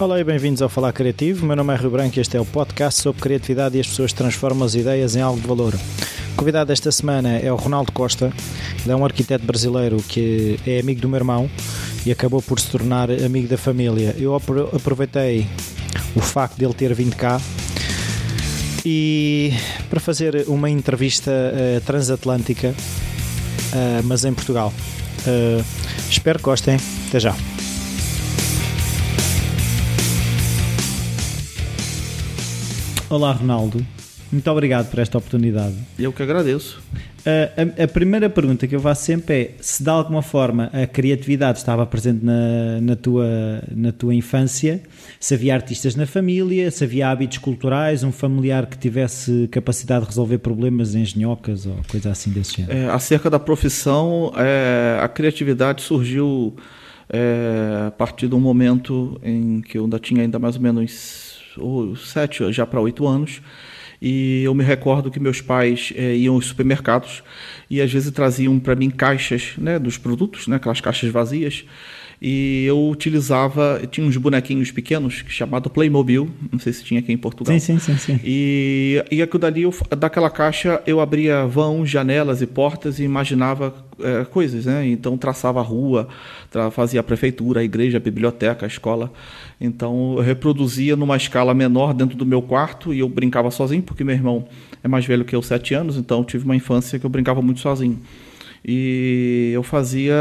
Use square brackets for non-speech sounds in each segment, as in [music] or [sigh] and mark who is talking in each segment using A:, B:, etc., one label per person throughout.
A: Olá e bem-vindos ao Falar Criativo. Meu nome é Rio Branco e este é o podcast sobre criatividade e as pessoas transformam as ideias em algo de valor. O convidado desta semana é o Ronaldo Costa. Ele é um arquiteto brasileiro que é amigo do meu irmão e acabou por se tornar amigo da família. Eu aproveitei o facto de ele ter vindo cá e para fazer uma entrevista uh, transatlântica, uh, mas em Portugal. Uh, espero que gostem. Até já. Olá, Ronaldo. Muito obrigado por esta oportunidade.
B: Eu que agradeço.
A: A, a, a, primeira pergunta que eu faço sempre é se de alguma forma a criatividade estava presente na, na, tua, na tua infância, se havia artistas na família, se havia hábitos culturais, um familiar que tivesse capacidade de resolver problemas em engenhocas ou coisa assim desse género.
B: É, acerca da profissão, é, a criatividade surgiu é, a partir do momento em que eu ainda tinha ainda mais ou menos sete, já para oito anos. E eu me recordo que meus pais é, iam aos supermercados e às vezes traziam para mim caixas né, dos produtos, né, aquelas caixas vazias. E eu utilizava, tinha uns bonequinhos pequenos chamado Playmobil, não sei se tinha aqui em Portugal.
A: Sim, sim, sim. sim.
B: E, e aquilo dali, eu, daquela caixa, eu abria vãos, janelas e portas e imaginava é, coisas, né? Então traçava a rua, tra fazia a prefeitura, a igreja, a biblioteca, a escola. Então eu reproduzia numa escala menor dentro do meu quarto e eu brincava sozinho, porque meu irmão é mais velho que eu, sete anos, então eu tive uma infância que eu brincava muito sozinho. E eu fazia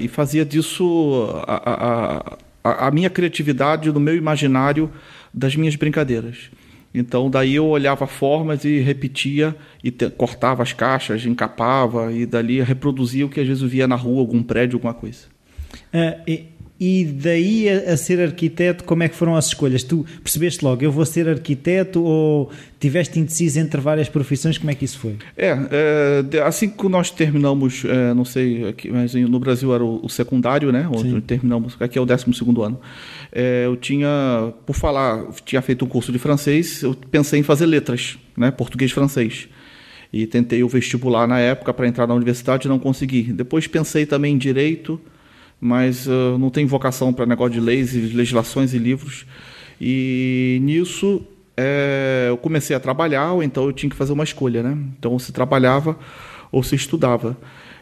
B: e fazia disso a, a, a minha criatividade, do meu imaginário, das minhas brincadeiras. Então daí eu olhava formas e repetia e te, cortava as caixas, encapava e dali reproduzia o que às vezes eu via na rua, algum prédio, alguma coisa.
A: Uh, e e daí a, a, ser arquiteto, como é que foram as escolhas? Tu percebeste logo, eu vou ser arquiteto ou tiveste indeciso entre várias profissões? Como é que isso foi?
B: É, é assim que nós terminamos, é, não sei, aqui, mas no Brasil era o, o secundário, né? Onde terminamos, aqui é o 12 ano. É, eu tinha, por falar, tinha feito um curso de francês, eu pensei em fazer letras, né? Português-francês e tentei o vestibular na época para entrar na universidade e não consegui. Depois pensei também em direito, mas uh, não tenho vocação para negócio de leis e legislações e livros. E nisso é, eu comecei a trabalhar, ou então eu tinha que fazer uma escolha, né? Então se trabalhava ou se estudava.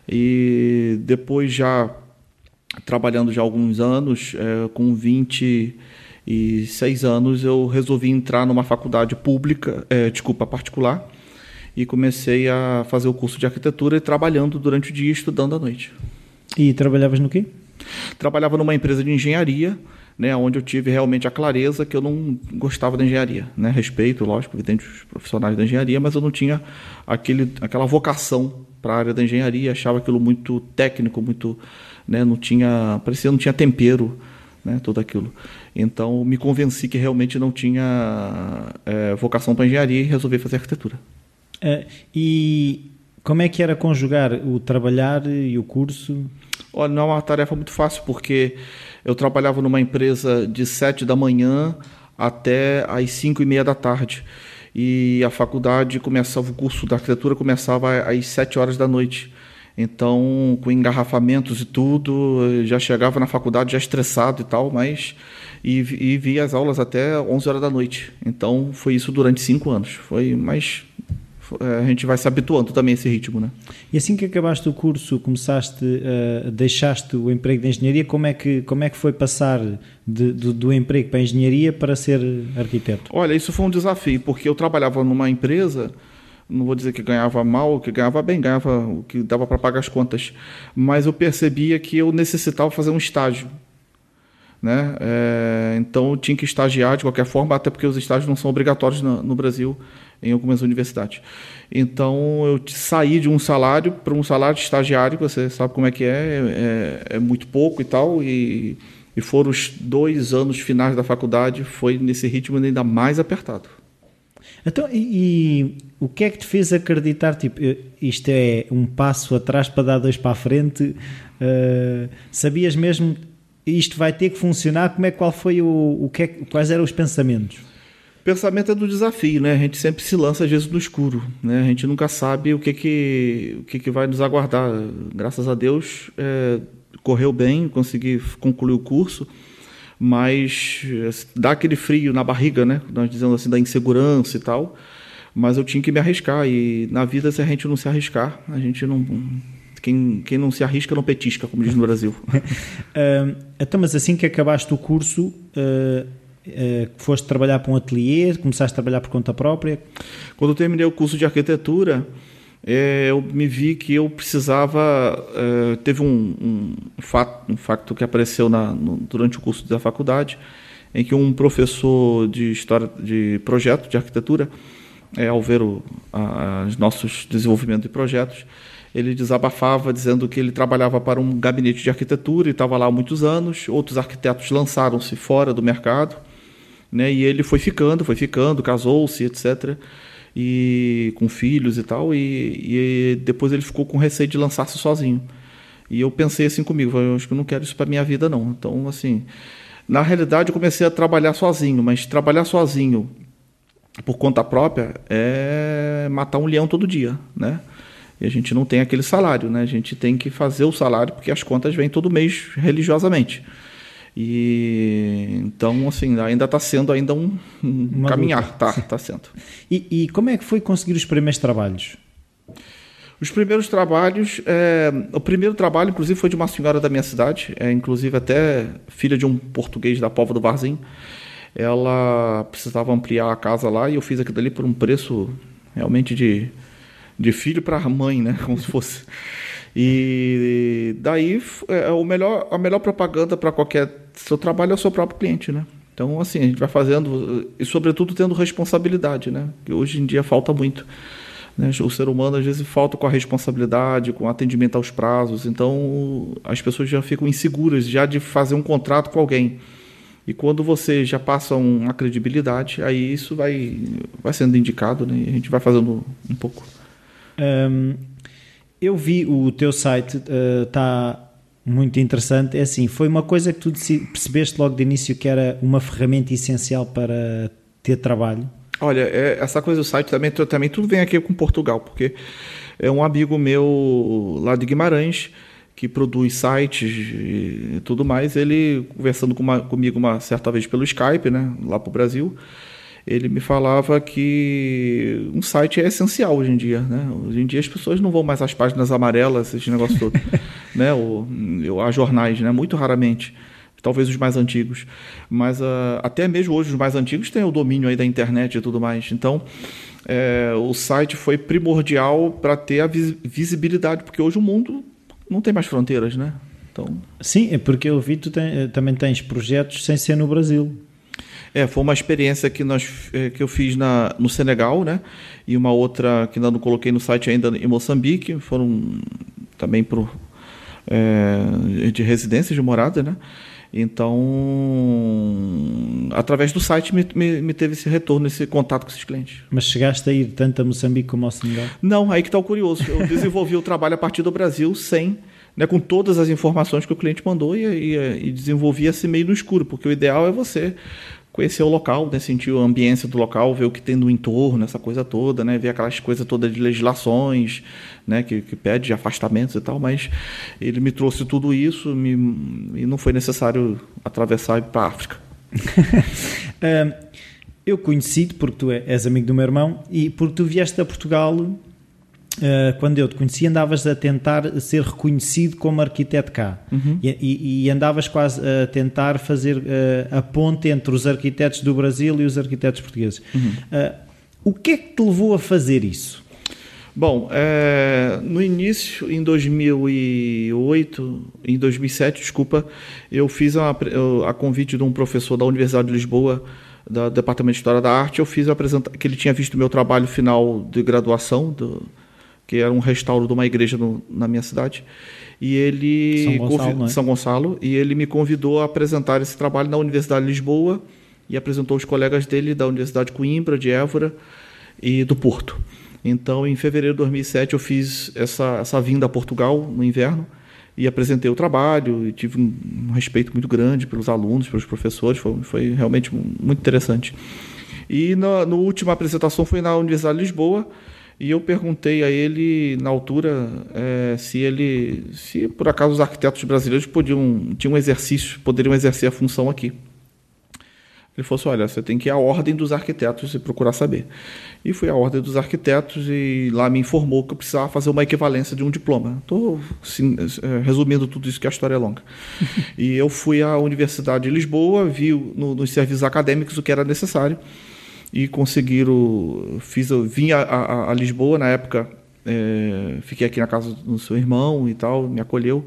B: E depois já trabalhando já alguns anos, é, com 26 anos, eu resolvi entrar numa faculdade pública, é, desculpa, particular, e comecei a fazer o curso de arquitetura e trabalhando durante o dia estudando à noite.
A: E trabalhavas no quê?
B: Trabalhava numa empresa de engenharia, né, onde eu tive realmente a clareza que eu não gostava da engenharia, né? Respeito, lógico, evidente os profissionais da engenharia, mas eu não tinha aquele, aquela vocação para a área da engenharia, achava aquilo muito técnico, muito, né, não tinha, parecia não tinha tempero, né, tudo aquilo. Então me convenci que realmente não tinha é, vocação para engenharia e resolvi fazer arquitetura.
A: É, e como é que era conjugar o trabalhar e o curso?
B: Olha, não é uma tarefa muito fácil, porque eu trabalhava numa empresa de sete da manhã até às cinco e meia da tarde. E a faculdade começava, o curso da arquitetura começava às sete horas da noite. Então, com engarrafamentos e tudo, já chegava na faculdade já estressado e tal, mas e, e via as aulas até 11 horas da noite. Então, foi isso durante cinco anos. Foi mais a gente vai se habituando também a esse ritmo, né?
A: E assim que acabaste o curso, começaste, uh, deixaste o emprego de engenharia, como é que, como é que foi passar de, do, do, emprego para a engenharia para ser arquiteto?
B: Olha, isso foi um desafio, porque eu trabalhava numa empresa, não vou dizer que ganhava mal, que ganhava bem, ganhava o que dava para pagar as contas, mas eu percebia que eu necessitava fazer um estágio. Né? É, então eu tinha que estagiar de qualquer forma, até porque os estágios não são obrigatórios no, no Brasil em algumas universidades. Então eu saí de um salário para um salário de estagiário, você sabe como é que é, é, é muito pouco e tal, e, e foram os dois anos finais da faculdade, foi nesse ritmo ainda mais apertado.
A: Então, e, e, o que é que te fez acreditar, tipo, isto é um passo atrás para dar dois para a frente? Uh, sabias mesmo isto vai ter que funcionar? Como é qual foi o, o que é, quais eram os pensamentos?
B: Pensamento é do desafio, né? A gente sempre se lança às vezes no escuro, né? A gente nunca sabe o que que, o que, que vai nos aguardar. Graças a Deus é, correu bem, consegui concluir o curso, mas dá aquele frio na barriga, né? Nós dizendo assim da insegurança e tal. Mas eu tinha que me arriscar e na vida se a gente não se arriscar, a gente não quem, quem não se arrisca não petisca, como diz no Brasil.
A: uh, [laughs] então, mas assim que acabaste o curso, uh, uh, foste trabalhar para um ateliê, começaste a trabalhar por conta própria?
B: Quando eu terminei o curso de arquitetura, é, eu me vi que eu precisava. É, teve um, um, fato, um facto que apareceu na, no, durante o curso da faculdade, em que um professor de história de projeto de arquitetura, é, ao ver o, a, os nossos desenvolvimentos de projetos, ele desabafava dizendo que ele trabalhava para um gabinete de arquitetura e estava lá há muitos anos. Outros arquitetos lançaram-se fora do mercado, né? E ele foi ficando, foi ficando, casou-se, etc e com filhos e tal, e, e depois ele ficou com receio de lançar-se sozinho. E eu pensei assim comigo, eu acho que eu não quero isso para minha vida não. Então, assim, na realidade eu comecei a trabalhar sozinho, mas trabalhar sozinho por conta própria é matar um leão todo dia, né? E a gente não tem aquele salário, né? A gente tem que fazer o salário porque as contas vêm todo mês religiosamente. E então, assim, ainda está sendo ainda um, um caminhar, tá, tá sendo. [laughs]
A: E, e, como é que foi conseguir os primeiros trabalhos?
B: Os primeiros trabalhos, é, o primeiro trabalho, inclusive, foi de uma senhora da minha cidade, é, inclusive até filha de um português da Pova do Barzinho. Ela precisava ampliar a casa lá e eu fiz aquilo ali por um preço realmente de, de filho para mãe, né? [laughs] Como se fosse. E daí é, o melhor, a melhor propaganda para qualquer seu trabalho é o seu próprio cliente, né? Então, assim, a gente vai fazendo, e sobretudo tendo responsabilidade, né? Que hoje em dia falta muito. Né? O ser humano, às vezes, falta com a responsabilidade, com o atendimento aos prazos. Então, as pessoas já ficam inseguras já de fazer um contrato com alguém. E quando você já passa uma credibilidade, aí isso vai, vai sendo indicado, né? E a gente vai fazendo um pouco.
A: Um, eu vi o teu site, está uh, muito interessante. É assim, foi uma coisa que tu percebeste logo de início que era uma ferramenta essencial para ter trabalho?
B: Olha, é, essa coisa do site também, também tudo vem aqui com Portugal, porque é um amigo meu lá de Guimarães que produz sites e tudo mais. Ele conversando com uma, comigo uma certa vez pelo Skype, né, lá para o Brasil ele me falava que um site é essencial hoje em dia, né? Hoje em dia as pessoas não vão mais às páginas amarelas, esse negócio todo, [laughs] né? Ou, ou a jornais, né? Muito raramente. Talvez os mais antigos. Mas uh, até mesmo hoje os mais antigos têm o domínio aí da internet e tudo mais. Então, é, o site foi primordial para ter a visibilidade, porque hoje o mundo não tem mais fronteiras, né? Então...
A: Sim, é porque eu vi que tu tem, também tens projetos sem ser no Brasil.
B: É, foi uma experiência que, nós, é, que eu fiz na, no Senegal, né? E uma outra que ainda não coloquei no site ainda em Moçambique. Foram também pro, é, de residência, de morada, né? Então, através do site me, me, me, teve esse retorno, esse contato com esses clientes.
A: Mas chegaste a ir tanto a Moçambique como ao Senegal?
B: Não, aí que está o curioso. Eu desenvolvi o trabalho a partir do Brasil sem, né, com todas as informações que o cliente mandou e, e, e desenvolvi esse meio no escuro, porque o ideal é você conhecer o local, né, sentir a ambiência do local, ver o que tem no entorno, essa coisa toda, né, ver aquelas coisas todas de legislações, né, que, que pede afastamentos e tal, mas ele me trouxe tudo isso me, e não foi necessário atravessar para a África. [laughs]
A: eu conheci-te porque tu és amigo do meu irmão e porque tu vieste a Portugal quando eu te conheci, andavas a tentar ser reconhecido como arquiteto cá uhum. e, e, e, andavas quase a tentar fazer uh, a ponte entre os arquitetos do Brasil e os arquitetos portugueses. Uhum. Uh, o que é que te levou a fazer isso?
B: Bom, é, no início, em 2008, em 2007, desculpa, eu fiz a, a convite de um professor da Universidade de Lisboa, do Departamento de História da Arte, eu fiz a apresentação, que ele tinha visto o meu trabalho final de graduação do, que era um restauro de uma igreja no, na minha cidade. E ele
A: São Gonçalo, é?
B: São Gonçalo, e ele me convidou a apresentar esse trabalho na Universidade de Lisboa e apresentou os colegas dele da Universidade de Coimbra, de Évora e do Porto. Então, em fevereiro de 2007, eu fiz essa, essa vinda a Portugal no inverno e apresentei o trabalho e tive um, respeito muito grande pelos alunos, pelos professores, foi, foi realmente muito interessante. E na, na última apresentação foi na Universidade de Lisboa, e eu perguntei a ele, na altura, é, se ele, se por acaso os arquitetos brasileiros podiam, tinham um exercício, poderiam exercer a função aqui. Ele falou assim: olha, você tem que ir à ordem dos arquitetos e procurar saber. E fui à ordem dos arquitetos e lá me informou que eu precisava fazer uma equivalência de um diploma. Estou assim, é, resumindo tudo isso, que a história é longa. [laughs] e eu fui à Universidade de Lisboa, vi no, nos serviços acadêmicos o que era necessário e conseguiram. Fiz, vim a, a, a Lisboa na época, é, fiquei aqui na casa do seu irmão e tal, me acolheu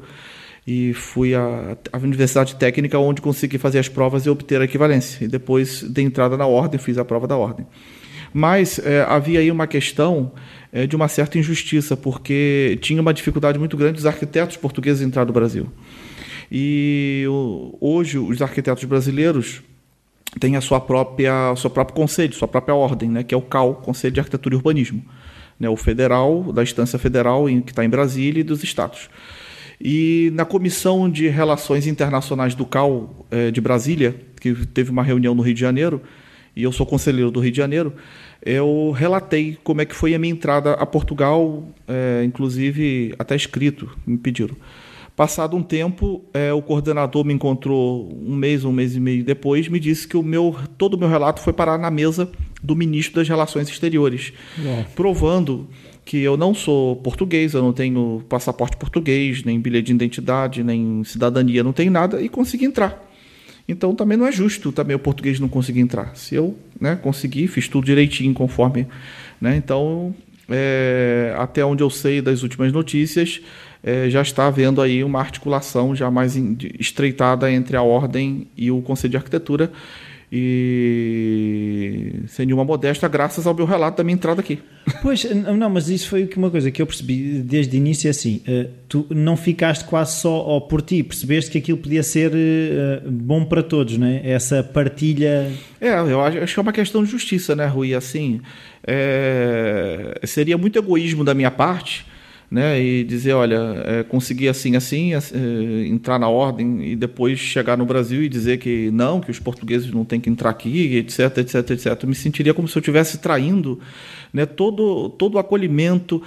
B: e fui à, Universidade Técnica, onde consegui fazer as provas e obter a equivalência. E depois dei entrada na ordem, fiz a prova da ordem. Mas é, havia aí uma questão é, de uma certa injustiça, porque tinha uma dificuldade muito grande dos arquitetos portugueses entrar no Brasil. E hoje os arquitetos brasileiros têm a sua própria, seu próprio conselho, sua própria ordem, né, que é o CAL, Conselho de Arquitetura e Urbanismo, né, o federal, da instância federal que está em Brasília e dos estados. E na Comissão de Relações Internacionais do CAL é, de Brasília, que teve uma reunião no Rio de Janeiro, e eu sou conselheiro do Rio de Janeiro, eu relatei como é que foi a minha entrada a Portugal, é, inclusive até escrito, me pediram. Passado um tempo, é, o coordenador me encontrou um mês, um mês e meio depois, me disse que o meu, todo o meu relato foi parar na mesa do ministro das Relações Exteriores, provando que eu não sou português, eu não tenho passaporte português, nem bilhete de identidade, nem cidadania, não tenho nada, e consegui entrar. Então também não é justo também o português não conseguir entrar. Se eu né, consegui, fiz tudo direitinho, conforme. Né, então, é, até onde eu sei das últimas notícias, é, já está havendo aí uma articulação já mais estreitada entre a ordem e o Conselho de Arquitetura e sem nenhuma modéstia, graças ao meu relato da minha entrada aqui.
A: Pois, não, mas isso foi uma coisa que eu percebi desde o início, é assim, eh, tu não ficaste quase só por ti, percebeste que aquilo podia ser eh, bom para todos, né? Essa partilha...
B: É, eu acho que é uma questão de justiça, né, Rui? Assim, é... seria muito egoísmo da minha parte né, e dizer, olha, é, assim, assim, é, entrar na ordem e depois chegar no Brasil e dizer que não, que os portugueses não têm que entrar aqui, etc, etc, etc. Eu me sentiria como se eu estivesse traindo né, todo, todo o acolhimento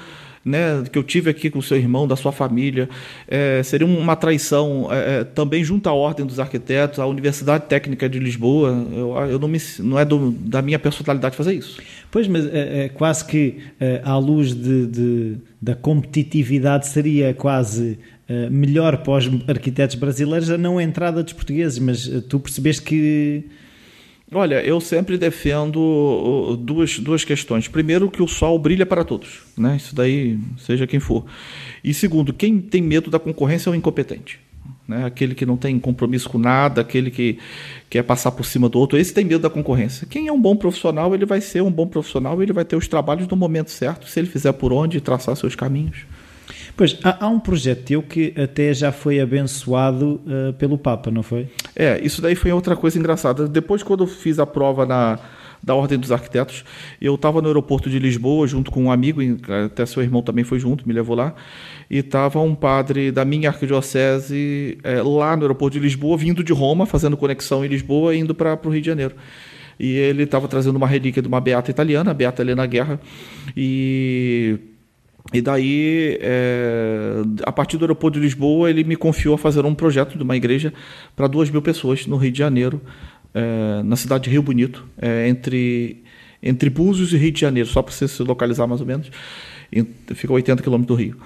B: né, que eu tive aqui com o seu irmão, da sua família, é, seria uma traição é, é, também junto à Ordem dos Arquitetos, à Universidade Técnica de Lisboa. Eu, eu não, me, não é do, da minha personalidade fazer isso.
A: Pois, mas é, é quase que é, à luz de, de, da competitividade seria quase é, melhor para os arquitetos brasileiros a não entrada dos portugueses, mas tu percebeste que
B: Olha, eu sempre defendo duas, duas questões. Primeiro, que o sol brilha para todos, né? Isso daí, seja quem for. E segundo, quem tem medo da concorrência é o incompetente. Né? Aquele que não tem compromisso com nada, aquele que quer passar por cima do outro, esse tem medo da concorrência. Quem é um bom profissional, ele vai ser um bom profissional, ele vai ter os trabalhos no momento certo, se ele fizer por onde traçar seus caminhos.
A: Pois, há, há, um projeto teu que até já foi abençoado uh, pelo Papa, não foi?
B: É, isso daí foi outra coisa engraçada. Depois, quando eu fiz a prova na, da Ordem dos Arquitetos, eu estava no aeroporto de Lisboa junto com um amigo, até seu irmão também foi junto, me levou lá, e estava um padre da minha arquidiocese é, lá no aeroporto de Lisboa, vindo de Roma, fazendo conexão em Lisboa e indo para o Rio de Janeiro. E ele estava trazendo uma relíquia de uma beata italiana, a Beata Helena Guerra, e e daí, é, a partir do aeroporto de Lisboa, ele me confiou a fazer um projeto de uma igreja para duas mil pessoas no Rio de Janeiro, é, na cidade de Rio Bonito, é, entre, entre Búzios e Rio de Janeiro, só para você se localizar mais ou menos. Fica a 80 quilômetros do Rio.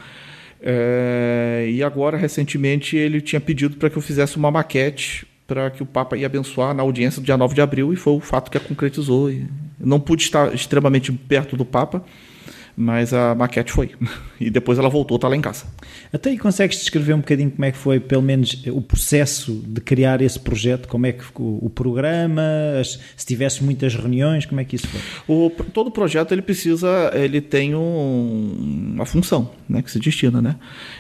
B: É, e agora, recentemente, ele tinha pedido para que eu fizesse uma maquete para que o Papa ia abençoar na audiência do dia 9 de abril, e foi o fato que a concretizou. Eu não pude estar extremamente perto do Papa, mas a maquete foi. [laughs] E depois ela voltou, está lá em casa.
A: Até aí consegues descrever um bocadinho como é que foi, pelo menos, o processo de criar esse projeto? Como é que ficou o programa? Se tivesse muitas reuniões, como é que isso foi?
B: O, todo projeto ele precisa, ele tem um, uma função, né, que se destina, né?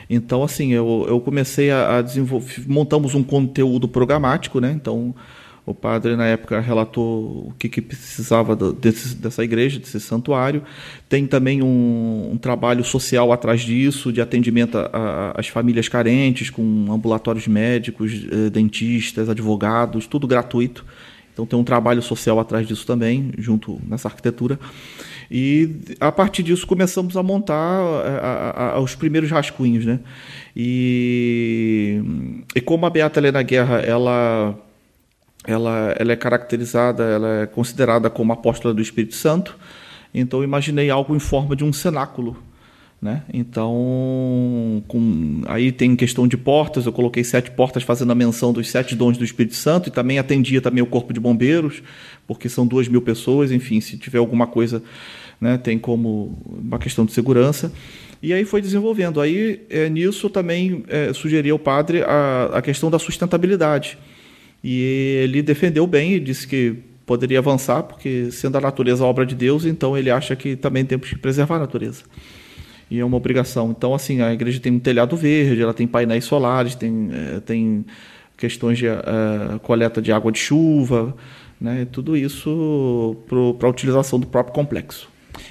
B: Então, assim, eu, eu comecei a, a desenvolver, montamos um conteúdo programático, né? Então, o padre, na época, relatou o que, que precisava desse, dessa igreja, desse santuário. Tem também um, um trabalho social atrás disso, de atendimento às famílias carentes, com ambulatórios médicos, eh, dentistas, advogados, tudo gratuito. Então tem um trabalho social atrás disso também, junto nessa arquitetura. E a partir disso começamos a montar eh, a, a, os primeiros rascunhos, né? E, e como a Beata Helena Guerra, ela ela, ela é caracterizada, ela é considerada como apóstola do Espírito Santo. Então, imaginei algo em forma de um cenáculo. Né? Então, com, aí tem questão de portas, eu coloquei sete portas fazendo a menção dos sete dons do Espírito Santo e também atendia também o corpo de bombeiros, porque são duas mil pessoas, enfim, se tiver alguma coisa, né, tem como uma questão de segurança. E aí foi desenvolvendo. Aí é, nisso também é, sugeri ao padre a, a questão da sustentabilidade. E ele defendeu bem e disse que poderia avançar, porque sendo a natureza a obra de Deus, então ele acha que também temos que preservar a natureza e é uma obrigação. Então, assim, a igreja tem um telhado verde, ela tem painéis solares, tem, é, tem questões de uh, coleta de água de chuva, né? tudo isso para a utilização do próprio complexo.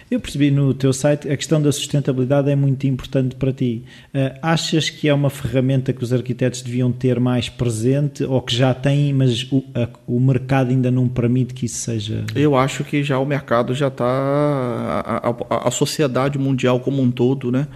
A: Eu percebi no teu site a questão da sustentabilidade é muito importante para ti. Uh, achas que é uma ferramenta que os arquitetos deviam ter mais presente ou que já têm, mas o, a, o mercado ainda não permite que isso seja?
B: Eu acho que já o mercado já está. A, a, a sociedade mundial como um todo, né?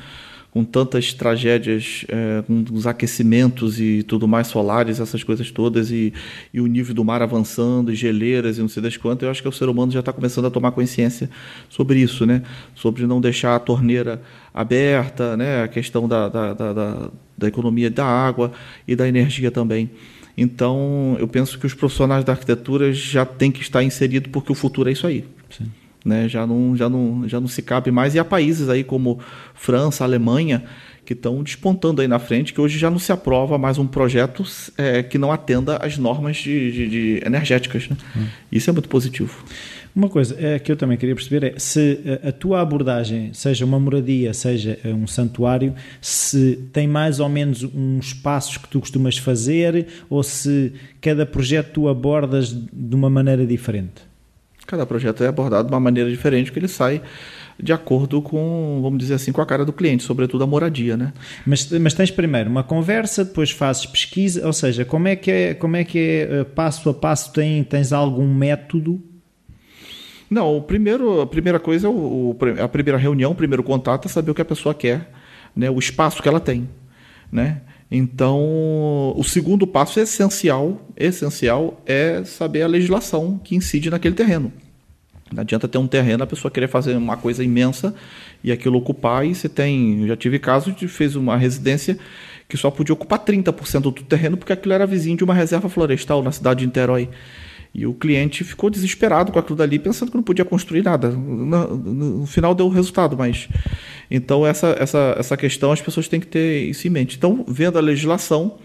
B: Com tantas tragédias, é, com os aquecimentos e tudo mais solares, essas coisas todas, e, e o nível do mar avançando, e geleiras e não sei das quantas, eu acho que o ser humano já está começando a tomar consciência sobre isso, né? Sobre não deixar a torneira aberta, né? A questão da, da, da, da, da economia da água e da energia também. Então, eu penso que os profissionais da arquitetura já têm que estar inseridos porque o futuro é isso aí. Sim né? Já não, já não, já não se cabe mais. E há países aí como França, Alemanha que estão despontando aí na frente, que hoje já não se aprova mais um projeto é, que não atenda às normas de, de, de energéticas. Né? Hum. Isso é muito positivo.
A: Uma coisa é, que eu também queria perceber é se a tua abordagem, seja uma moradia, seja um santuário, se tem mais ou menos uns passos que tu costumas fazer ou se cada projeto tu abordas de uma maneira diferente.
B: Cada projeto é abordado de uma maneira diferente, porque ele sai de acordo com, vamos dizer assim, com a cara do cliente, sobretudo a moradia, né?
A: Mas, mas tens primeiro uma conversa, depois fazes pesquisa, ou seja, como é que é, como é, que é eh, passo a passo, tem, tens algum método?
B: Não, o primeiro, a primeira coisa, é o, a primeira reunião, o primeiro contato é saber o que a pessoa quer, né? o espaço que ela tem, né? Então, o segundo passo essencial, essencial é saber a legislação que incide naquele terreno. Não adianta ter um terreno, a pessoa querer fazer uma coisa imensa e aquilo ocupar, e você tem. Eu já tive casos de fez uma residência que só podia ocupar 30% do terreno porque aquilo era vizinho de uma reserva florestal na cidade de Niterói. E o cliente ficou desesperado com aquilo dali, pensando que não podia construir nada. No, no final deu o resultado, mas. Então, essa, essa, essa questão as pessoas têm que ter isso em mente. Então, vendo a legislação,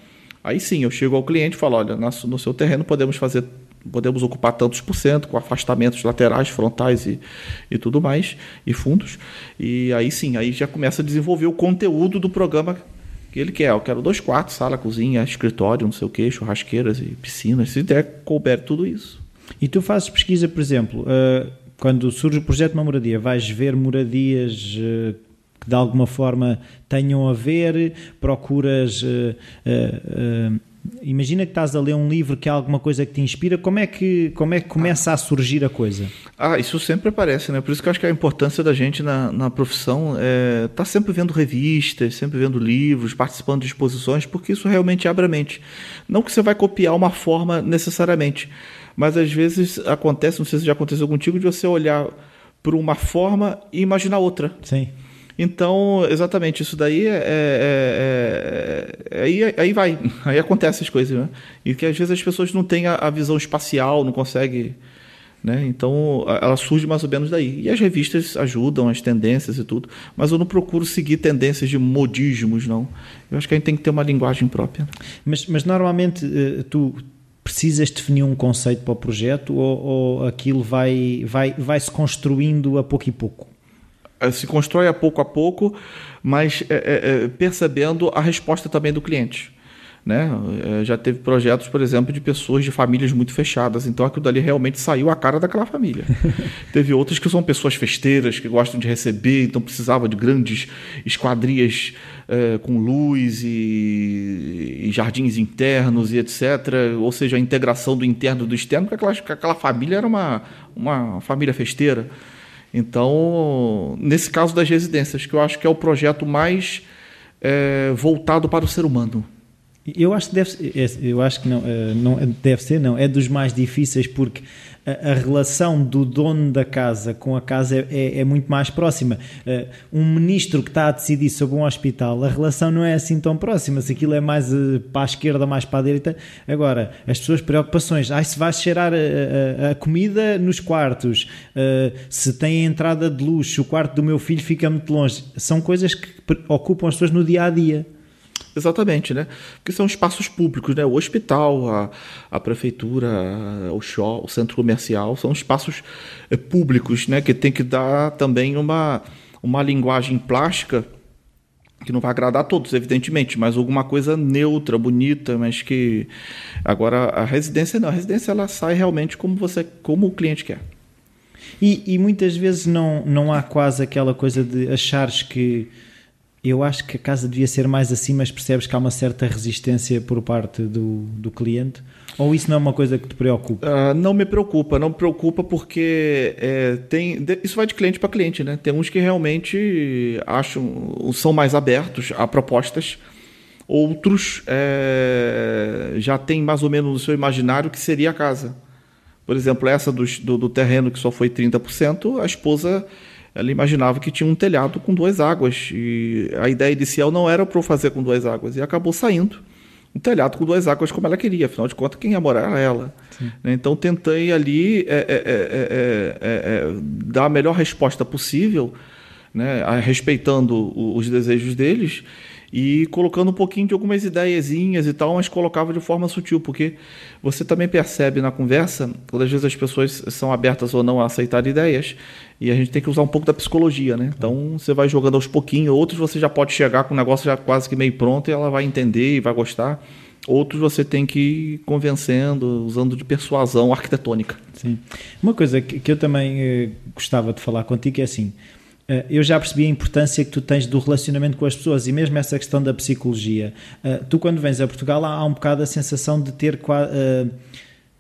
B: aí sim eu chego ao cliente e falo: olha, no seu terreno podemos fazer. Podemos ocupar tantos por cento, com afastamentos laterais, frontais e, e tudo mais, e fundos. E aí sim, aí já começa a desenvolver o conteúdo do programa que ele quer. Eu quero dois quartos, sala, cozinha, escritório, não sei o que, churrasqueiras e piscinas, se der, couber tudo isso.
A: E tu fazes pesquisa, por exemplo, uh, quando surge o projeto de uma moradia, vais ver moradias uh, que de alguma forma tenham a ver, procuras. Uh, imagina que estás a ler um livro que é alguma coisa que te inspira, como é que, como é que começa a surgir a coisa?
B: Ah, isso sempre aparece, né? Por isso que eu acho que a importância da gente na, na profissão é estar tá sempre vendo revistas, sempre vendo livros, participando de exposições, porque isso realmente abre a mente. Não que você vai copiar uma forma necessariamente, mas às vezes acontece, não sei se já aconteceu contigo, de você olhar por uma forma e imaginar outra.
A: Sim.
B: Então, exatamente, isso daí é, é, é, é, aí, aí vai, [laughs] aí acontece as coisas, né? E que às vezes as pessoas não têm a, a visão espacial, não conseguem. Né? Então, ela surge mais ou menos daí. E as revistas ajudam, as tendências e tudo, mas eu não procuro seguir tendências de modismos, não. Eu acho que a gente tem que ter uma linguagem própria.
A: Mas, mas normalmente eh, tu precisas definir um conceito para o projeto ou, ou aquilo vai, vai, vai se construindo a pouco e pouco?
B: Eh, se constrói a pouco a pouco, mas é, é, percebendo a resposta também do cliente. Né? Já teve projetos, por exemplo, de pessoas de famílias muito fechadas, então aquilo dali realmente saiu a cara daquela família. [laughs] teve outras que são pessoas festeiras, que gostam de receber, então precisava de grandes esquadrias é, com luz e, e, jardins internos e etc. Ou seja, a integração do interno e do externo, porque aquela, aquela família era uma, uma família festeira. Então, nesse caso das residências, que eu acho que é o projeto mais é, voltado para o ser humano.
A: Eu acho que deve, eu acho que não, não deve ser, não, é dos mais difíceis porque a, relação do dono da casa com a casa é, é, é muito mais próxima. Uh, um ministro que está a decidir sobre um hospital, a relação não é assim tão próxima. Se aquilo é mais uh, para a esquerda, mais para a direita. Agora, as suas preocupações, ai, se vai cheirar a, a, a comida nos quartos, uh, se tem entrada de se o quarto do meu filho fica muito longe, são coisas que ocupam as pessoas no dia a dia.
B: Exatamente, né? Porque são espaços públicos, né? O hospital, a, a prefeitura, o show, o centro comercial, são espaços é, públicos, né? Que tem que dar também uma, uma linguagem plástica que não vai agradar a todos, evidentemente, mas alguma coisa neutra, bonita, mas que agora a residência não, a residência ela sai realmente como você, como o cliente quer.
A: E, e muitas vezes não, não há quase aquela coisa de achares que eu acho que a casa devia ser mais assim, mas percebes que há uma certa resistência por parte do, do cliente? Ou isso não é uma coisa que te preocupa?
B: Uh, não me preocupa, não me preocupa porque é, tem, isso vai de cliente para cliente, né? Tem uns que realmente acham, são mais abertos a propostas, outros é, já têm mais ou menos no seu imaginário que seria a casa. Por exemplo, essa do, do, do terreno que só foi 30%, a esposa ela imaginava que tinha um telhado com duas águas. E a ideia inicial não era para eu fazer com duas águas. E acabou saindo um telhado com duas águas como ela queria. Afinal de contas, quem ia morar era ela. Sim. Né? Então, tentei ali é é é, é, é, é, dar a melhor resposta possível, né? respeitando os desejos deles e colocando um pouquinho de algumas ideiazinhas e tal, mas colocava de forma sutil, porque você também percebe na conversa, quando às vezes as pessoas são abertas ou não a aceitar ideias, e a gente tem que usar um pouco da psicologia, né? Então você vai jogando aos pouquinhos, outros você já pode chegar com o negócio já quase que meio pronto e ela vai entender e vai gostar. Outros você tem que ir convencendo, usando de persuasão arquitetônica.
A: Sim. Uma coisa que eu também eh, gostava de falar contigo é assim: eu já percebi a importância que tu tens do relacionamento com as pessoas e mesmo essa questão da psicologia. Eh, tu, quando vens a Portugal, há um bocado a sensação de ter, eh,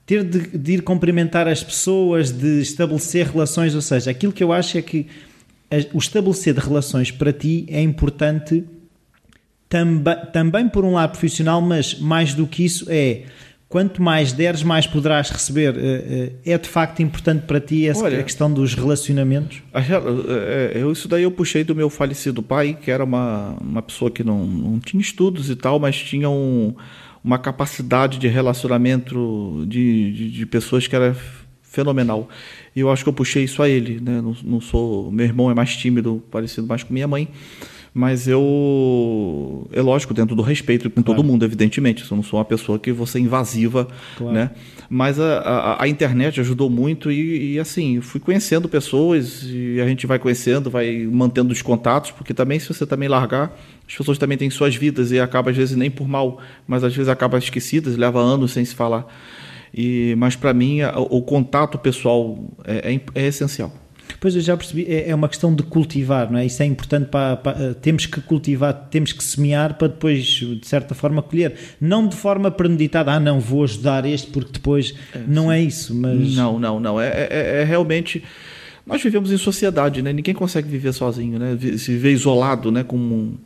A: ter de, de ir cumprimentar as pessoas, de estabelecer relações. Ou seja, aquilo que eu acho é que o estabelecer de relações para ti é importante também, também por um lado profissional, mas mais do que isso é quanto mais deres, mais poderás receber. Eh, eh, é de facto importante para ti essa Olha, questão dos relacionamentos?
B: Eh, eu, isso daí eu puxei do meu falecido pai, que era uma, uma pessoa que não, não tinha estudos e tal, mas tinha um, uma capacidade de relacionamento de, de, de, pessoas que era fenomenal. E eu acho que eu puxei isso a ele. Né? Não, não sou, meu irmão é mais tímido, parecido mais com minha mãe mas eu é lógico dentro do respeito com claro. todo mundo evidentemente eu não sou uma pessoa que vou ser invasiva claro. né mas a, a, a, internet ajudou muito e, e, assim fui conhecendo pessoas e a gente vai conhecendo vai mantendo os contatos porque também se você também largar as pessoas também têm suas vidas e acaba às vezes nem por mal mas às vezes acaba esquecidas leva anos sem se falar e mas para mim o, o, contato pessoal é, é, é essencial
A: Pois eu já percebi, é, é uma questão de cultivar, não é? Isso é importante para, para, eh, Temos que cultivar, temos que semear para depois, de certa forma, colher. Não de forma premeditada, ah, não, vou ajudar este porque depois. É, não sim. é isso, mas.
B: Não, não, não. É, é, é, realmente. Nós vivemos em sociedade, né? Ninguém consegue viver sozinho, né? Se viver isolado, né? Como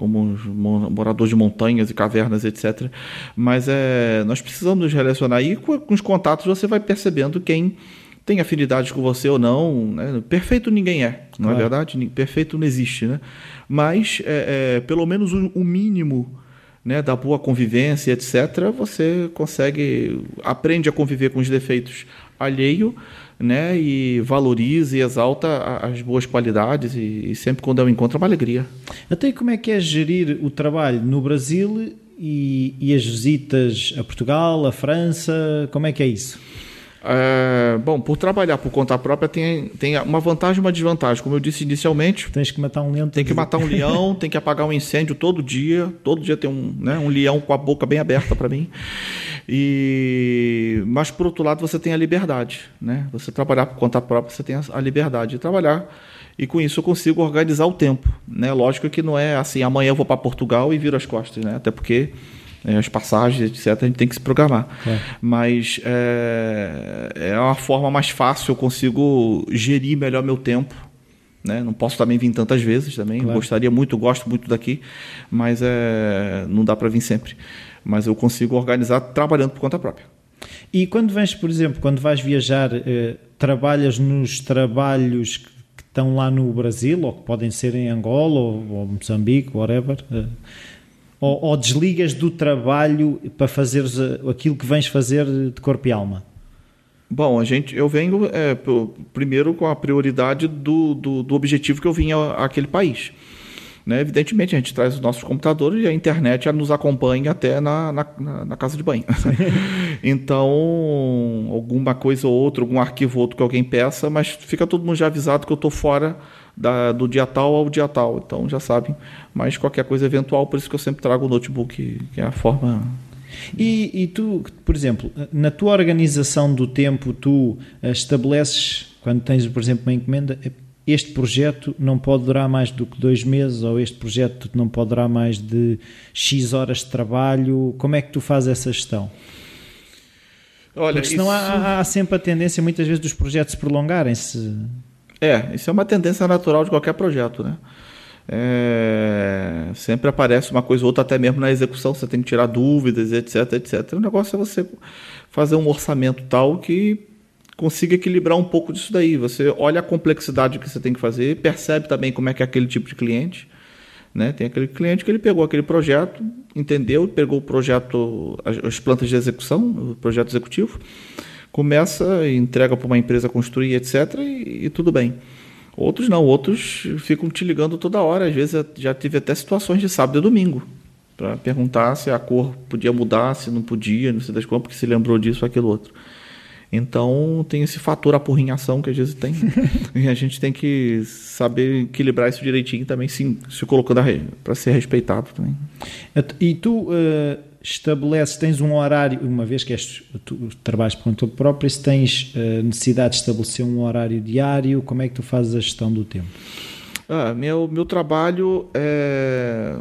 B: como um morador de montanhas e cavernas, etc. Mas é, nós precisamos nos relacionar e com, com os contatos você vai percebendo quem tem afinidade com você ou não. Né? Perfeito ninguém é, não claro. é verdade? Perfeito não existe, né? Mas é, é, pelo menos o, o mínimo né, da boa convivência, etc., você consegue, aprende a conviver com os defeitos alheio, né, e valoriza e exalta as boas qualidades e, e sempre quando é um encontro é uma alegria.
A: Até como é que é gerir o trabalho no Brasil e, e as visitas a Portugal, a França, como é que é isso?
B: É, bom, por trabalhar por conta própria tem, tem uma vantagem e uma desvantagem. Como eu disse inicialmente.
A: Tens que matar um leão.
B: Tem que matar um [laughs] leão, tem que apagar um incêndio todo dia. Todo dia tem um, né, um leão com a boca bem aberta para mim. E, mas por outro lado você tem a liberdade. Né? Você trabalhar por conta própria, você tem a liberdade de trabalhar. E com isso eu consigo organizar o tempo. Né? Lógico que não é assim, amanhã eu vou para Portugal e viro as costas, né? Até porque é, as passagens, etc., a gente tem que se programar. É. Mas é, é uma forma mais fácil, eu consigo gerir melhor meu tempo. Né? Não posso também vir tantas vezes também. Claro. Gostaria muito, gosto muito daqui, mas é, não dá para vir sempre. mas eu consigo organizar trabalhando por conta própria.
A: E quando vens, por exemplo, quando vais viajar, eh, trabalhas nos trabalhos que estão lá no Brasil, ou que podem ser em Angola, ou, ou Moçambique, whatever, eh, ou, ou, desligas do trabalho para fazeres eh, aquilo que vens fazer de corpo e alma?
B: Bom, a gente, eu venho é, primeiro com a prioridade do, do, do objetivo que eu vim àquele país. Né? Evidentemente, a gente traz os nossos computadores e a internet nos acompanha até na, na, na casa de banho. [laughs] então, alguma coisa ou outra, algum arquivo ou outro que alguém peça, mas fica todo mundo já avisado que eu estou fora da, do dia tal ao dia tal. Então, já sabem. Mas qualquer coisa eventual, por isso que eu sempre trago o notebook, que é a forma
A: e, e, tu, por exemplo, na tua organização do tempo, tu estabeleces, quando tens, por exemplo, uma encomenda, este projeto não pode durar mais do que dois meses ou este projeto não pode durar mais de X horas de trabalho. Como é que tu fazes essa gestão? Olha, Porque senão isso... há, há, sempre a tendência, muitas vezes, dos projetos prolongarem-se.
B: É, isso é uma tendência natural de qualquer projeto, né? É, sempre aparece uma coisa ou outra, até mesmo na execução, você tem que tirar dúvidas, etc, etc. O negócio é você fazer um orçamento tal que consiga equilibrar um pouco disso daí. Você olha a complexidade que você tem que fazer, percebe também como é que é aquele tipo de cliente. Né? Tem aquele cliente que ele pegou aquele projeto, entendeu, pegou o projeto, as plantas de execução, o projeto executivo, começa entrega para uma empresa construir, etc. E, e, tudo bem. Outros não, outros ficam te ligando toda hora. Às vezes já tive até situações de sábado e domingo para perguntar se a cor podia mudar, se não podia, não sei das quantas, porque se lembrou disso aquilo outro. Então tem esse fator apurrinhação que às vezes tem. [laughs] e a gente tem que saber equilibrar isso direitinho também, sim, se colocando para ser respeitado também.
A: E tu uh, estabeleces, tens um horário, uma vez que és, tu trabalhas por conta própria, se tens uh, necessidade de estabelecer um horário diário, como é que tu fazes a gestão do tempo?
B: Ah, meu, meu trabalho é,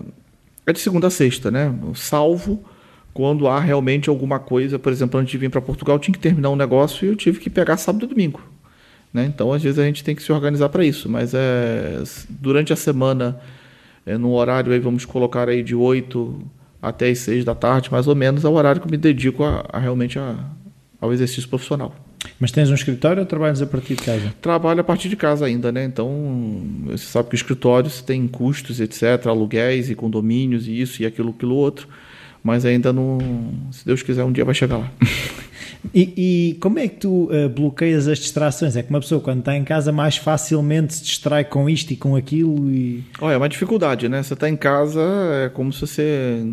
B: é de segunda a sexta, né? Salvo quando há realmente alguma coisa, por exemplo, antes de vir para Portugal, eu tinha que terminar um negócio e eu tive que pegar sábado e domingo. Né? Então, às vezes, a gente tem que se organizar para isso. Mas é, durante a semana, é, no horário, aí, vamos colocar aí de 8 até as 6 da tarde, mais ou menos, é o horário que eu me dedico a, a realmente a, ao exercício profissional.
A: Mas tens um escritório ou trabalhas a partir de casa?
B: Trabalho a partir de casa ainda, né? Então, você sabe que o escritório tem custos, etc., aluguéis e condomínios e isso e aquilo, aquilo outro mas ainda não. Se Deus quiser, um dia vai chegar lá. [laughs]
A: E, e, como é que tu uh, bloqueias as distrações? É que uma pessoa, quando está em casa, mais facilmente se distrai com isto e com aquilo? E...
B: Olha, é uma dificuldade, né? Você está em casa, é como se você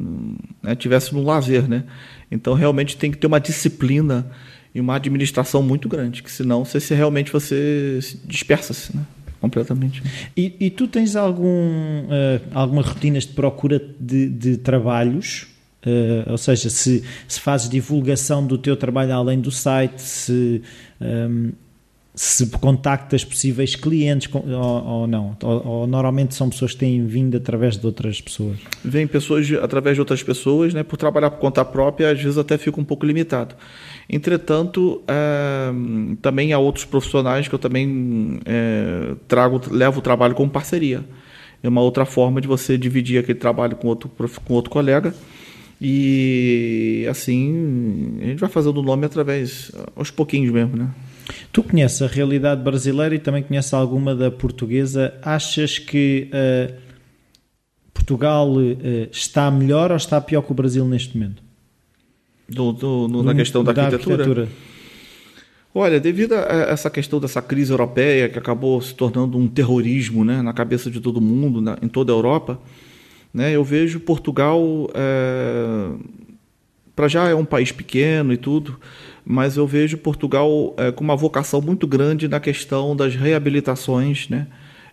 B: né, tivesse no lazer, né? Então, realmente tem que ter uma disciplina e uma administração muito grande, que senão você, se realmente você dispersa-se, né? completamente.
A: E, e, tu tens algum, uh, alguma rotinas de procura de, de trabalhos Uh, ou seja, se, se fazes divulgação do teu trabalho além do site, se, um, ehm, se contactas possíveis clientes ou, ou não, ou, ou, normalmente são pessoas que têm vindo através de outras pessoas.
B: Vêm pessoas através de outras pessoas, né? por trabalhar por conta própria, às vezes até fica um pouco limitado. Entretanto, é, também há outros profissionais que eu também é, trago, levo o trabalho como parceria. É uma outra forma de você dividir aquele trabalho com outro, com outro colega e assim, a gente vai fazendo o nome através, aos pouquinhos mesmo, né?
A: Tu conheces a realidade brasileira e também conheces alguma da portuguesa. Achas que uh, Portugal uh, está melhor ou está pior que o Brasil neste momento?
B: Do, do, do, na questão da, da arquitetura? arquitetura? Olha, devido a essa questão dessa crise europeia que acabou se tornando um terrorismo né, na cabeça de todo mundo, na, em toda a Europa, né? Eu vejo Portugal, é, para já é um país pequeno e tudo, mas eu vejo Portugal é, com uma vocação muito grande na questão das reabilitações, né?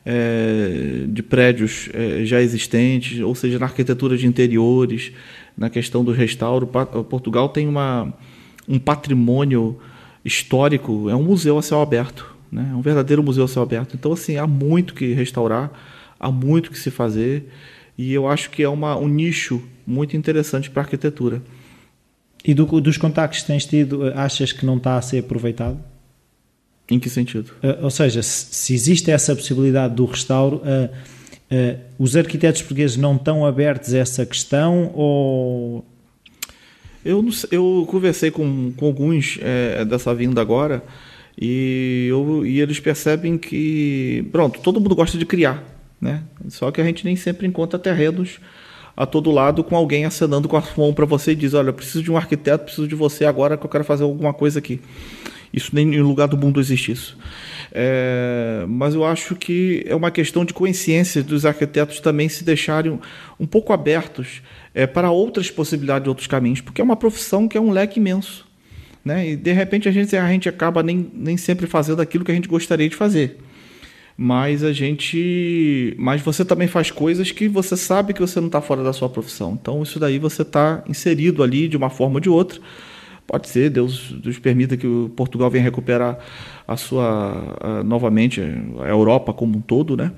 B: É, de prédios é, já existentes, ou seja, na arquitetura de interiores, na questão do restauro. Portugal tem uma, um patrimônio histórico, é um museu a céu aberto, né? é um verdadeiro museu a céu aberto. Então, assim, há muito que restaurar, há muito que se fazer e eu acho que é uma, um nicho muito interessante para a arquitetura.
A: E do, dos contactos que tens tido, achas que não está a ser aproveitado?
B: Em que sentido?
A: Uh, ou seja, se, se, existe essa possibilidade do restauro, uh, uh, os arquitetos portugueses não estão abertos a essa questão ou
B: Eu, eu conversei com, com alguns é, dessa vinda agora e, eu, e eles percebem que, pronto, todo mundo gosta de criar, né? Só que a gente nem sempre encontra terrenos a todo lado com alguém acenando com a [laughs] mão para você e diz: Olha, eu preciso de um arquiteto, preciso de você agora que eu quero fazer alguma coisa aqui. Isso nem em lugar do mundo existe isso. É, mas eu acho que é uma questão de consciência dos arquitetos também se deixarem um pouco abertos é, para outras possibilidades, outros caminhos, porque é uma profissão que é um leque imenso. Né? E de repente a gente, a gente acaba nem, nem sempre fazendo aquilo que a gente gostaria de fazer. Mas a gente. Mas você também faz coisas que você sabe que você não está fora da sua profissão. Então isso daí você está inserido ali de uma forma ou de outra. Pode ser, Deus, Deus permita que o Portugal venha recuperar a sua a, novamente a Europa como um todo, né?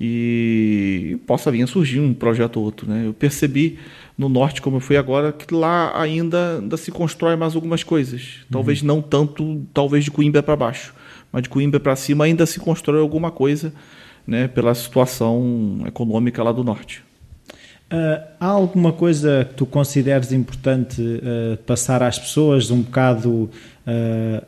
B: E possa vir a surgir um projeto ou outro, né? Eu percebi no norte como eu fui agora que lá ainda, ainda se constrói mais algumas coisas. Talvez uhum. não tanto, talvez de Coimbra para baixo, mas de Coimbra para cima ainda se constrói alguma coisa, né? Pela situação econômica lá do norte.
A: Uh, há alguma coisa que tu consideres importante uh, passar às pessoas, um bocado uh,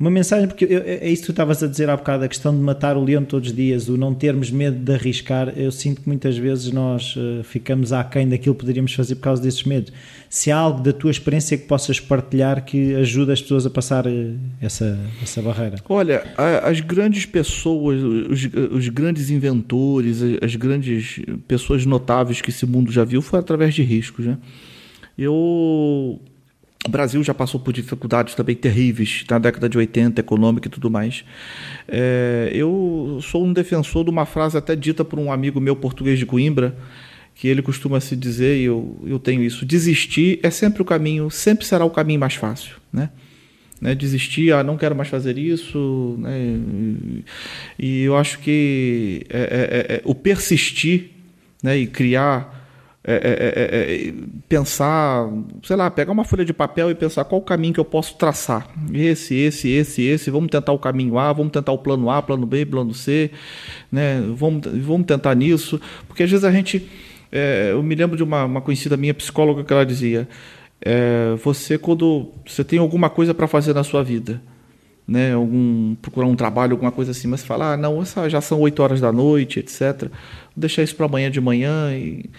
A: uma mensagem, porque eu, é, é isso que tu estavas a dizer há bocado, a questão de matar o leão todos os dias, o não termos medo de arriscar. Eu sinto que muitas vezes nós uh, ficamos aquém daquilo que poderíamos fazer por causa desses medos. Se há algo da tua experiência que possas partilhar que ajuda as pessoas a passar uh, essa, essa barreira?
B: Olha, as grandes pessoas, os, os grandes inventores, as grandes pessoas notáveis que esse mundo já viu foi através de riscos, né? Eu o Brasil já passou por dificuldades também terríveis na década de 80, econômica e tudo mais. É, eu sou um defensor de uma frase até dita por um amigo meu português de Coimbra, que ele costuma se dizer, e eu, eu tenho isso: desistir é sempre o caminho, sempre será o caminho mais fácil. Né? Né, desistir, ah, não quero mais fazer isso. Né, e eu acho que é, é, é, é o persistir né, e criar é é, é, é, é, pensar, sei lá, pegar uma folha de papel e pensar qual o caminho que eu posso traçar. Esse, esse, esse, esse. Vamos tentar o caminho A, vamos tentar o plano A, plano B, plano C, né? Vamos, vamos tentar nisso, porque às vezes a gente, é, eu me lembro de uma, uma conhecida minha psicóloga que ela dizia, você quando você tem alguma coisa para fazer na sua vida, né, algum procurar um trabalho, alguma coisa assim, mas falar, ah, não, já são 8 horas da noite, etc. Vou deixar isso para amanhã de manhã e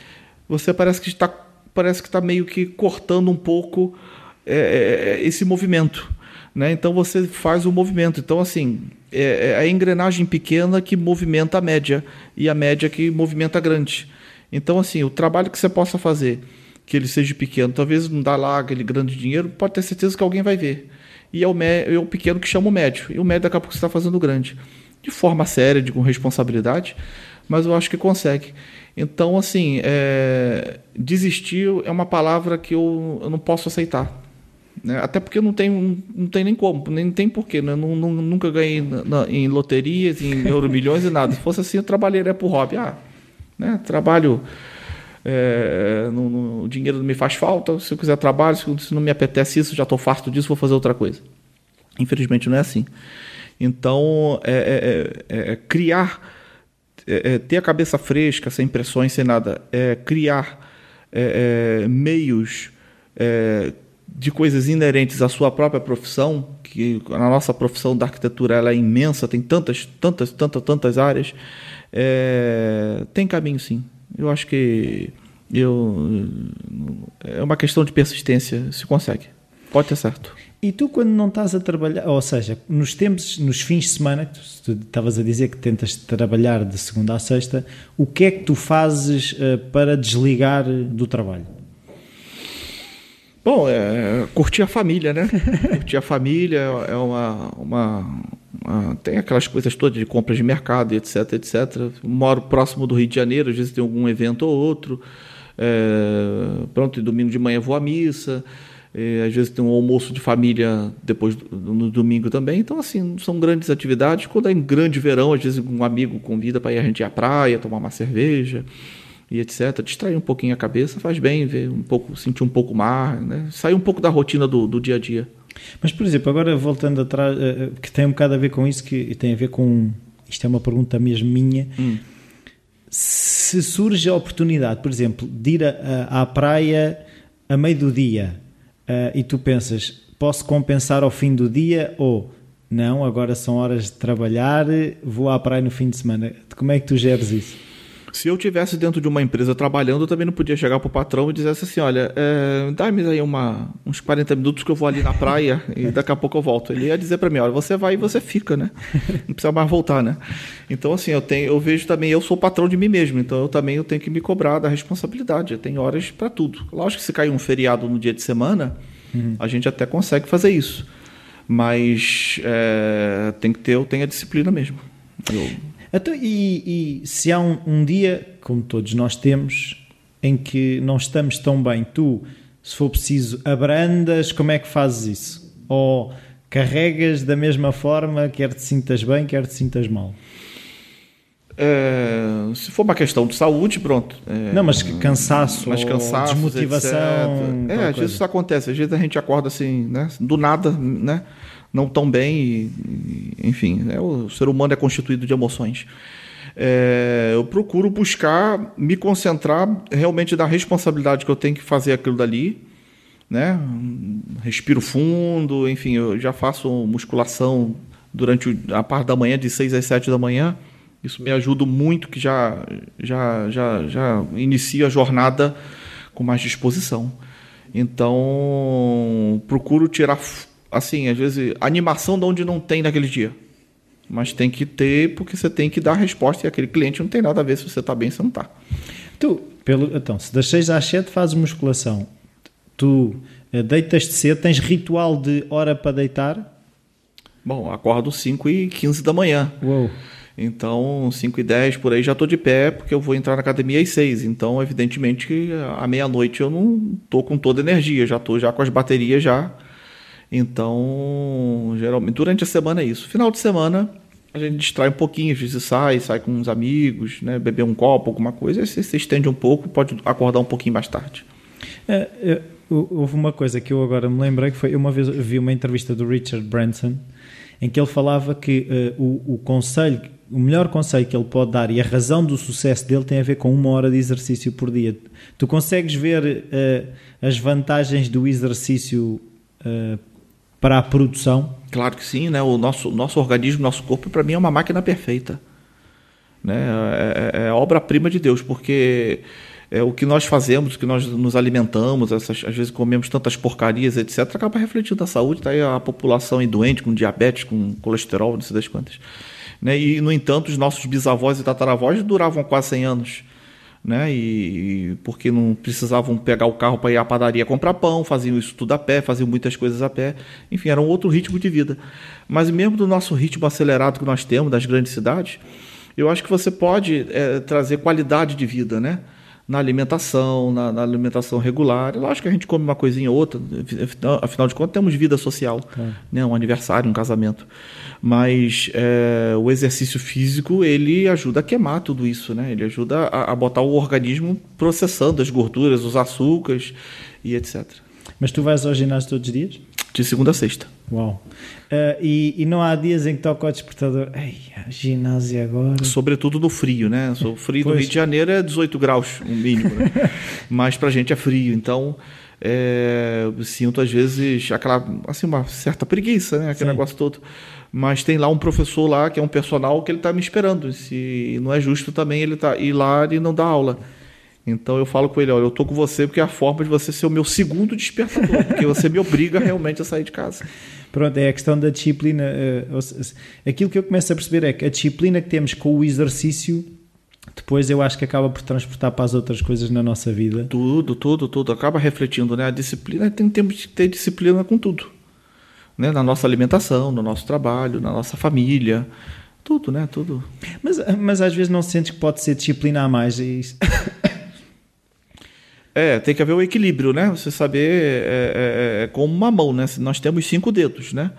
B: você parece que está parece que está meio que cortando um pouco é, é, é, esse movimento. Né? Então você faz o movimento. Então, assim, é, é a engrenagem pequena que movimenta a média e a média que movimenta a grande. Então, assim, o trabalho que você possa fazer, que ele seja pequeno, talvez não dá lá aquele grande dinheiro, pode ter certeza que alguém vai ver. E é o, é o pequeno que chama o médio. E o médio daqui a pouco você está fazendo grande. De forma séria, de, com responsabilidade, mas eu acho que consegue. Então, assim, é, desistir é uma palavra que eu, eu não posso aceitar. Né? Até porque não tem, não tem nem como, nem tem porquê. Né? Não, não, nunca ganhei na, na, em loterias, em [laughs] euromilhões e nada. Se fosse assim, eu trabalharia por hobby. Ah, né? trabalho. É, no, no, o dinheiro não me faz falta. Se eu quiser trabalho, se, se não me apetece isso, já estou farto disso, vou fazer outra coisa. Infelizmente não é assim. Então, é, é, é, é criar é, é, ter a cabeça fresca, sem pressões, sem nada, é criar é, é meios é, de coisas inerentes à sua própria profissão, que a nossa profissão da arquitetura ela é imensa, tem tantas, tantas, tantas, tantas áreas, tem caminho sim. Eu acho que eu, é uma questão de persistência, se consegue. Pode ter certo.
A: E tu, quando não estás a trabalhar, ou seja, nos tempos, nos fins de semana, que tu estavas a dizer que tentas trabalhar de segunda a sexta, o que é que tu fazes uh, para desligar do trabalho?
B: Bom, é, curtir a família, né? [laughs] curtir a família é uma, uma, uma, Tem aquelas coisas todas de compras de mercado, etc, etc. Moro próximo do Rio de Janeiro, às vezes tem algum evento ou outro. É, pronto, e domingo de manhã vou à missa. É, às vezes tem um almoço de família depois no domingo também. Então, assim, são grandes atividades. Quando é em grande verão, às vezes um amigo convida para ir a gente ir à praia, tomar uma cerveja e etc. Distrair um pouquinho a cabeça faz bem, ver um pouco, sentir um pouco mar, né? sair um pouco da rotina do, do dia a dia.
A: Mas, por exemplo, agora voltando atrás, eh, eh, que tem um bocado a ver com isso, que tem a ver com. Isto é uma pergunta mesmo minha. Hum. Se surge a oportunidade, por exemplo, de ir a, a, à praia a meio do dia uh, e tu pensas, posso compensar ao fim do dia ou não, agora são horas de trabalhar, vou à praia no fim de semana. Como é que tu geres isso?
B: Se eu tivesse dentro de uma empresa trabalhando, eu também não podia chegar para o patrão e dizer assim: olha, é, dá-me aí uma, uns 40 minutos que eu vou ali na praia [laughs] e daqui a pouco eu volto. Ele ia dizer para mim: olha, você vai e você fica, né? Não precisa mais voltar, né? Então, assim, eu, tenho, eu vejo também, eu sou patrão de mim mesmo, então eu também eu tenho que me cobrar da responsabilidade. Eu tenho horas para tudo. Lógico que se cair um feriado no dia de semana, uhum. a gente até consegue fazer isso. Mas é, tem que ter, eu tenho a disciplina mesmo. Eu...
A: Então, e, e, se há um, um, dia, como todos nós temos, em que não estamos tão bem, tu, se for preciso, abrandas, como é que fazes isso? Ou carregas da mesma forma, quer te sintas bem, quer te sintas mal?
B: É, se for uma questão de saúde, pronto.
A: É, não, mas cansaço, mas cansaço desmotivação.
B: Etc. É, às vezes isso acontece. Às vezes a gente acorda assim, né, do nada, né? Não tão bem, e, enfim, né, o ser humano é constituído de emoções. É, eu procuro buscar me concentrar realmente da responsabilidade que eu tenho que fazer aquilo dali, né? Respiro fundo, enfim, eu já faço musculação durante a parte da manhã, de 6 às 7 da manhã. Isso me ajuda muito, que já, já, já, já inicio a jornada com mais disposição. Então, procuro tirar assim, às vezes, animação de onde não tem naquele dia. Mas tem que ter, porque você tem que dar a resposta e aquele cliente não tem nada a ver se você está bem ou se não está.
A: Tu, pelo, então, se das 6 às 7 fazes musculação, tu eh, deitas-te cedo, tens ritual de hora para deitar?
B: Bom, acordo 5 e 15 da manhã.
A: Uou.
B: Então, 5 e 10 por aí já estou de pé, porque eu vou entrar na academia às 6. Então, evidentemente à meia-noite eu não estou com toda a energia, já estou já com as baterias já então, geralmente, durante a semana é isso. Final de semana, a gente distrai um pouquinho, às vezes sai, sai com uns amigos, né, beber um copo, alguma coisa, aí você se estende um pouco, pode acordar um pouquinho mais tarde.
A: É, é, houve uma coisa que eu agora me lembrei, que foi, uma vez vi uma entrevista do Richard Branson, em que ele falava que uh, o, o conselho, o melhor conselho que ele pode dar e a razão do sucesso dele tem a ver com uma hora de exercício por dia. Tu consegues ver uh, as vantagens do exercício uh, para a produção?
B: Claro que sim, né? O nosso, nosso organismo, nosso corpo, para mim é uma máquina perfeita. Né? É, é, é obra-prima de Deus, porque é, o que nós fazemos, o que nós nos alimentamos, essas, às vezes comemos tantas porcarias, etc., acaba refletindo na saúde. Está aí a população doente, com diabetes, com colesterol, não sei das quantas. Né? E, no entanto, os nossos bisavós e tataravós duravam quase 100 anos né? E, porque não precisavam pegar o carro para ir à padaria comprar pão, faziam isso tudo a pé, faziam muitas coisas a pé. Enfim, era um outro ritmo de vida. Mas mesmo do nosso ritmo acelerado que nós temos das grandes cidades, eu acho que você pode é, trazer qualidade de vida, né? Na alimentação, na, na alimentação regular. Eu acho que a gente come uma coisinha ou outra, afinal de contas, temos vida social, é. né? Um aniversário, um casamento mas é, o exercício físico ele ajuda a queimar tudo isso, né? Ele ajuda a, a, botar o organismo processando as gorduras, os açúcares e etc.
A: Mas tu vais ao ginásio todos os dias?
B: De segunda a sexta.
A: Uau! Uh, e, e, não há dias em que toca o despertador. Ei, ginásio agora.
B: Sobretudo no frio, né? O frio do Rio de Janeiro é 18 graus, o mínimo. Né? [laughs] Mas pra gente é frio. Então, é, eu sinto às vezes aquela, assim, uma certa preguiça, né? Aquele Sim. negócio todo mas tem lá um professor lá que é um personal que ele está me esperando. Se não é justo também ele tá ir lá e não dar aula. Então eu falo com ele, olha, eu tô com você porque é a forma de você ser o meu segundo despertador, porque você me obriga realmente a sair de casa.
A: Pronto, é a questão da disciplina. Eh, aquilo que eu começo a perceber é que a disciplina que temos com o exercício, depois eu acho que acaba por transportar para as outras coisas na nossa vida.
B: Tudo, tudo, tudo. Acaba refletindo, né? A disciplina tem, temos que ter disciplina com tudo né, na nossa alimentação, no nosso trabalho, na nossa família, tudo, né? Tudo.
A: Mas, mas às vezes não sentes que pode ser disciplina a mais isso. [laughs]
B: É, tem que haver o equilíbrio, né? Você saber é, é, é, é como uma mão, né? Nós temos cinco dedos, né?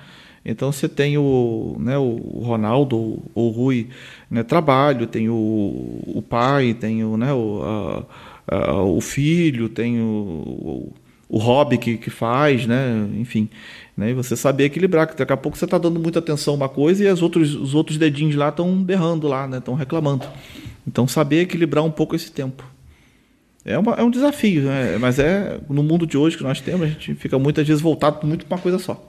B: Então você tem o, né, o Ronaldo, o Rui, né, trabalho, tem o, o pai, tem o, né, o, a, a, o filho, tem o, o, o hobby que, que faz, né? Enfim. Né? E você saber equilibrar, que daqui a pouco você está dando muita atenção a uma coisa e as outros, os outros dedinhos lá estão berrando lá, estão né? reclamando. Então saber equilibrar um pouco esse tempo. É, uma, é um desafio, né? mas é no mundo de hoje que nós temos, a gente fica muitas vezes voltado muito para uma coisa só.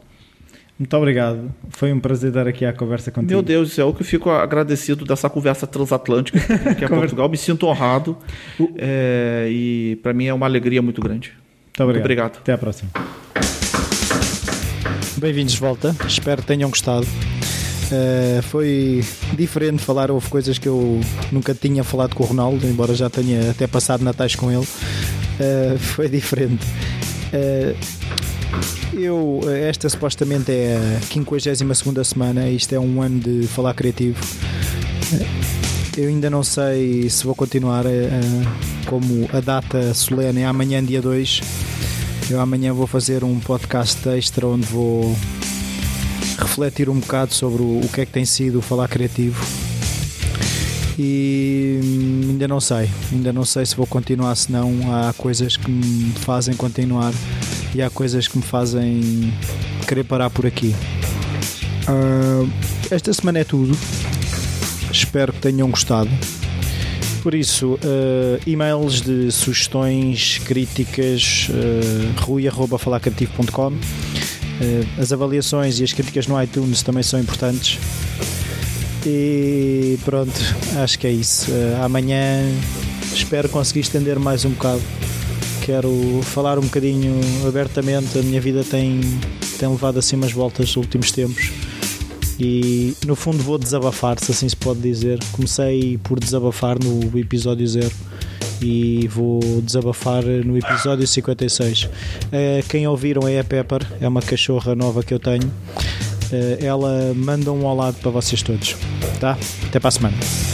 A: Muito obrigado. Foi um prazer dar aqui a conversa contigo.
B: Meu Deus do céu, que eu fico agradecido dessa conversa transatlântica [laughs] que é Portugal. Me sinto honrado é, e para mim é uma alegria muito grande.
A: Muito obrigado. muito obrigado. Até a próxima. Bem-vindos de volta. Espero que tenham gostado. Uh, foi diferente falar, houve coisas que eu nunca tinha falado com o Ronaldo, embora já tenha até passado natais com ele. Uh, foi diferente. Uh, eu, esta supostamente é a 52 semana, isto é um ano de falar criativo. Eu ainda não sei se vou continuar como a data solene é amanhã, dia 2. Eu amanhã vou fazer um podcast extra onde vou refletir um bocado sobre o, o que é que tem sido o falar criativo e ainda não sei, ainda não sei se vou continuar, se não há coisas que me fazem continuar e há coisas que me fazem querer parar por aqui. Uh, esta semana é tudo. Espero que tenham gostado. Por isso, uh, e-mails de sugestões, críticas, uh, rui.falarcreativo.com uh, As avaliações e as críticas no iTunes também são importantes. E pronto, acho que é isso. Uh, amanhã espero conseguir estender mais um bocado. Quero falar um bocadinho abertamente. A minha vida tem, tem levado assim umas voltas nos últimos tempos. E no fundo vou desabafar, se assim se pode dizer. Comecei por desabafar no episódio zero e vou desabafar no episódio 56. Uh, eh, quem ouviram é a Pepper, é uma cachorra nova que eu tenho. Uh, ela manda um lado para vocês todos. Tá? Até para a semana.